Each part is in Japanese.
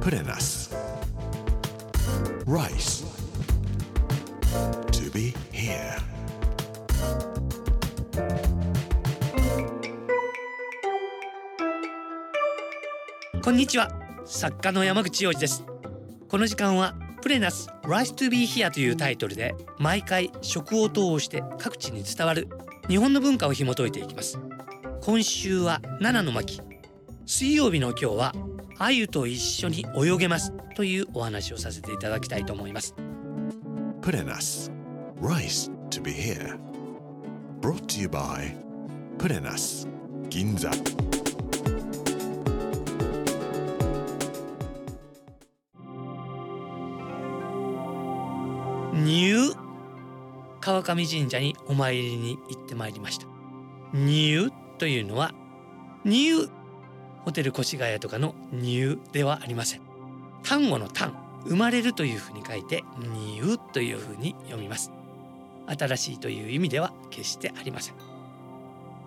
Put in us. Rice. To be here. こんにちは作家の山口洋二ですこの時間はプレナス Rise to be here というタイトルで毎回食を通して各地に伝わる日本の文化を紐解いていきます今週は七の巻水曜日の今日はあゆと一緒に泳げますというお話をさせていただきたいと思います Put in us. Rice to be here. Brought to you by Put in us. Ginza. 入川上神社にお参りに行ってまいりました入というのは入ホテル越谷とかの入ではありません。単語の単生まれるというふうに書いて入というふうに読みます。新しいという意味では決してありません。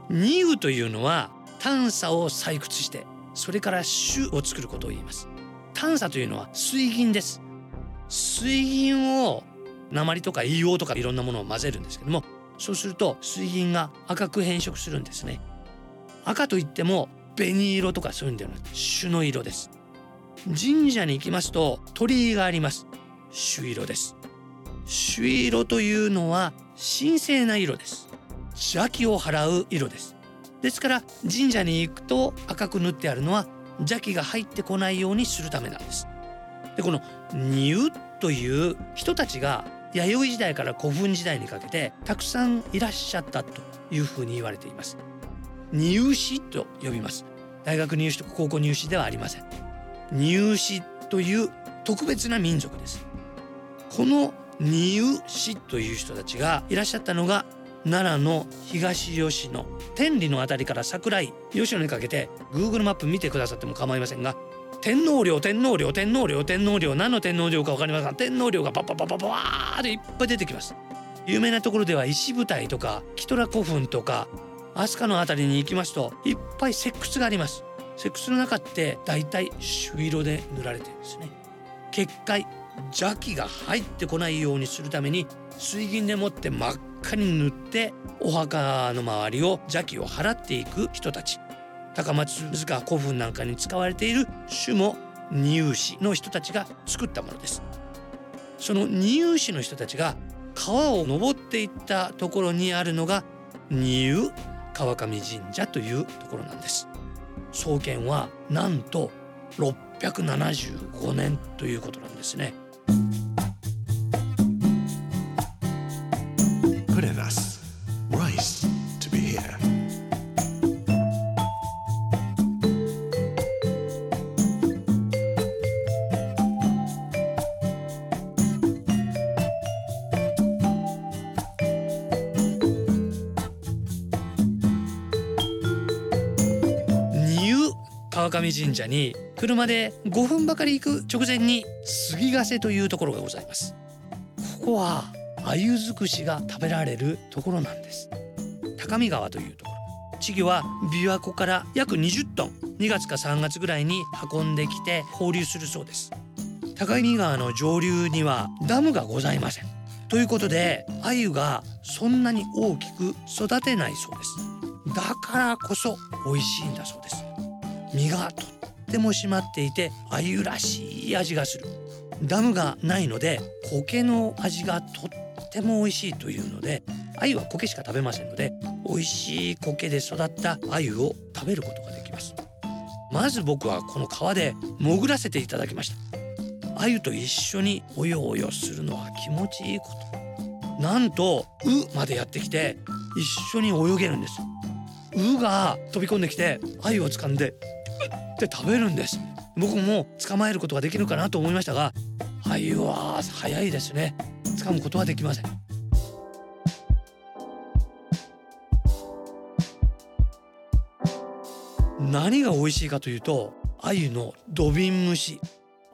入というのは探査を採掘してそれから種を作ることを言います。探査というのは水銀です。水銀を鉛とか硫黄とかいろんなものを混ぜるんですけどもそうすると水銀が赤く変色するんですね。赤といっても紅色とかそういうんではなくて朱の色です。神社に行きますと鳥居があります。朱色です。朱色というのは神聖な色です。邪気を払う色です。ですから神社に行くと赤く塗ってあるのは邪気が入ってこないようにするためなんです。でこの入という人たちが弥生時代から古墳時代にかけてたくさんいらっしゃったというふうに言われています。入試と呼びます。大学入試とか高校入試ではありません。入試という特別な民族です。この入試という人たちがいらっしゃったのが奈良の東吉野天理のあたりから桜井吉野にかけて Google マップ見てくださっても構いませんが天皇陵天皇陵天皇陵天皇陵何の天皇陵か分かりませんが天皇陵がパッパッパッパッパーっていっぱい出てきます。有名なところでは石舞台とかキトラ古墳とか飛鳥のあたりに行きますといっぱい石窟があります。石窟の中ってだいたい朱色で塗られてるんですね。結界邪気が入ってこないようにするために水銀でもって真っ赤に塗ってお墓の周りを邪気を払っていく人たち。高松塚古墳なんかに使われている種も入試の人たちが作ったものです。その入試の人たちが川を登っていったところにあるのが入川上神社というところなんです。創建はなんと675年ということなんですね。川上神社に車で5分ばかり行く直前に杉ヶ瀬というところがございます。ここは鮎尽くしが食べられるところなんです。高見川というところ。稚魚は琵琶湖から約20トン2月か3月ぐらいに運んできて放流するそうです。高見川の上流にはダムがございません。ということで鮎がそんなに大きく育てないそうです。だからこそ美味しいんだそうです。身がとっても締まっていて鮎らしい味がする。ダムがないので苔の味がとっても美味しいというので鮎は苔しか食べませんので美味しい苔で育った鮎を食べることができます。まず僕はこの川で潜らせていただきました。鮎と一緒におよおよするのは気持ちいいこと。なんと「う」までやってきて一緒に泳げるんです「う」が飛び込んできて鮎を掴んで「っ」て食べるんです。僕も捕まえることができるかなと思いましたが鮎は早いですね。掴むことはできません。何が美味しいかというと鮎の土瓶蒸し。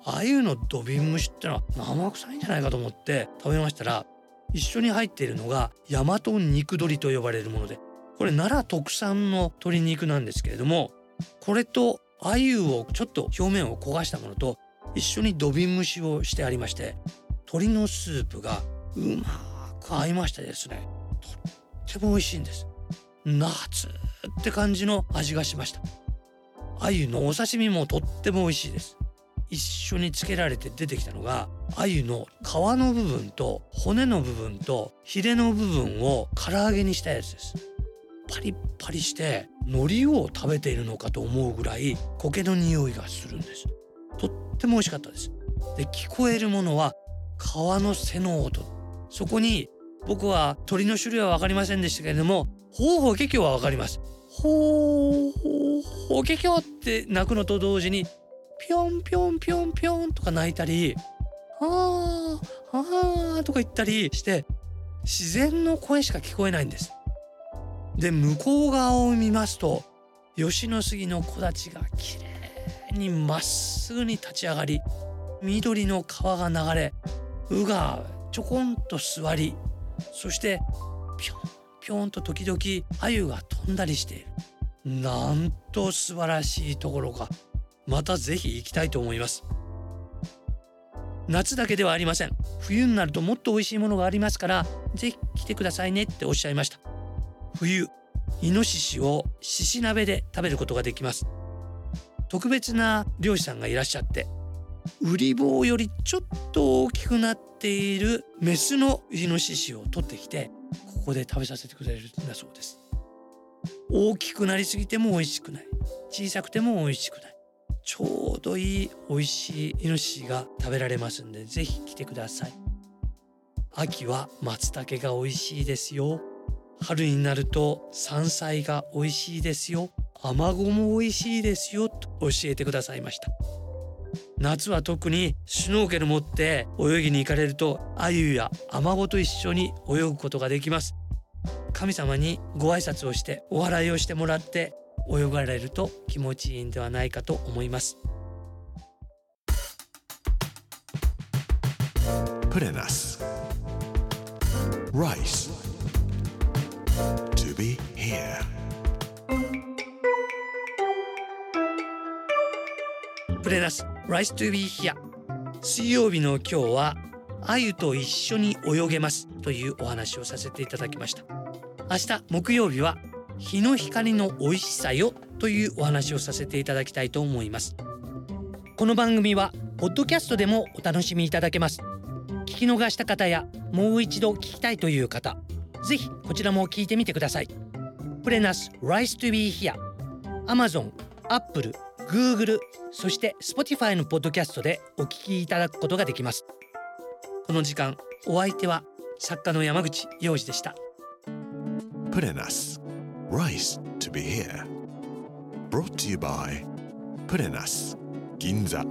鮎の土瓶蒸しってのは生臭いんじゃないかと思って食べましたら一緒に入っているのが大和肉鶏と呼ばれるものでこれ奈良特産の鶏肉なんですけれどもこれと鮎をちょっと表面を焦がしたものと一緒に土瓶蒸しをしてありまして鶏のスープがうまく合いましてですねとっても美味しいんです。夏って感じの味がしました。鮎のお刺身もとっても美味しいです。一緒につけられて出てきたのが鮎の皮の部分と骨の部分とヒレの部分を唐揚げにしたやつです。パリッパリして海苔を食べているのかと思うぐらい苔の匂いがするんです。とっても美味しかったです。で聞こえるものは川の背の音。そこに僕は鳥の種類は分かりませんでしたけれどもほうほうけきょうは分かります。ほうほうけきょうって鳴くのと同時にぴょんぴょんぴょんぴょんとか鳴いたりあーあーとか言ったりして自然の声しか聞こえないんです。で向こう側を見ますと吉野杉の木立がきれいにまっすぐに立ち上がり緑の川が流れ鵜がちょこんと座りそしてぴょんぴょんと時々鮎が飛んだりしている。なんと素晴らしいところか。またぜひ行きたいと思います。夏だけではありません。冬になるともっと美味しいものがありますからぜひ来てくださいねっておっしゃいました。冬イノシシを獅子鍋で食べることができます。特別な漁師さんがいらっしゃってウリ棒よりちょっと大きくなっているメスのイノシシを取ってきてここで食べさせてくれるんだそうです。大きくなりすぎても美味しくない。小さくても美味しくない。ちょうどいい美味しいイノシシが食べられますんでぜひ来てください。秋は松茸が美味しいですよ。春になると山菜が美味しいですよアマゴも美味しいですよと教えてくださいました夏は特にシュノーケル持って泳ぎに行かれるとアユやアマゴと一緒に泳ぐことができます神様にご挨拶をしてお祓いをしてもらって泳がれると気持ちいいんではないかと思います Put in us. Rice. To be here. プレナス Rice to be here. 水曜日の今日はアユと一緒に泳げますというお話をさせていただきました。明日木曜日は日の光の美味しさよというお話をさせていただきたいと思います。この番組はポッドキャストでもお楽しみいただけます。聞き逃した方やもう一度聞きたいという方ぜひこちらも聞いてみてください。プレナス Rise to be here Amazon、Apple、Google、そして Spotify のポッドキャストでお聞きいただくことができます。この時間、お相手は作家の山口洋二でした。プレナス Rise to be here Brought to you by プレナス銀座。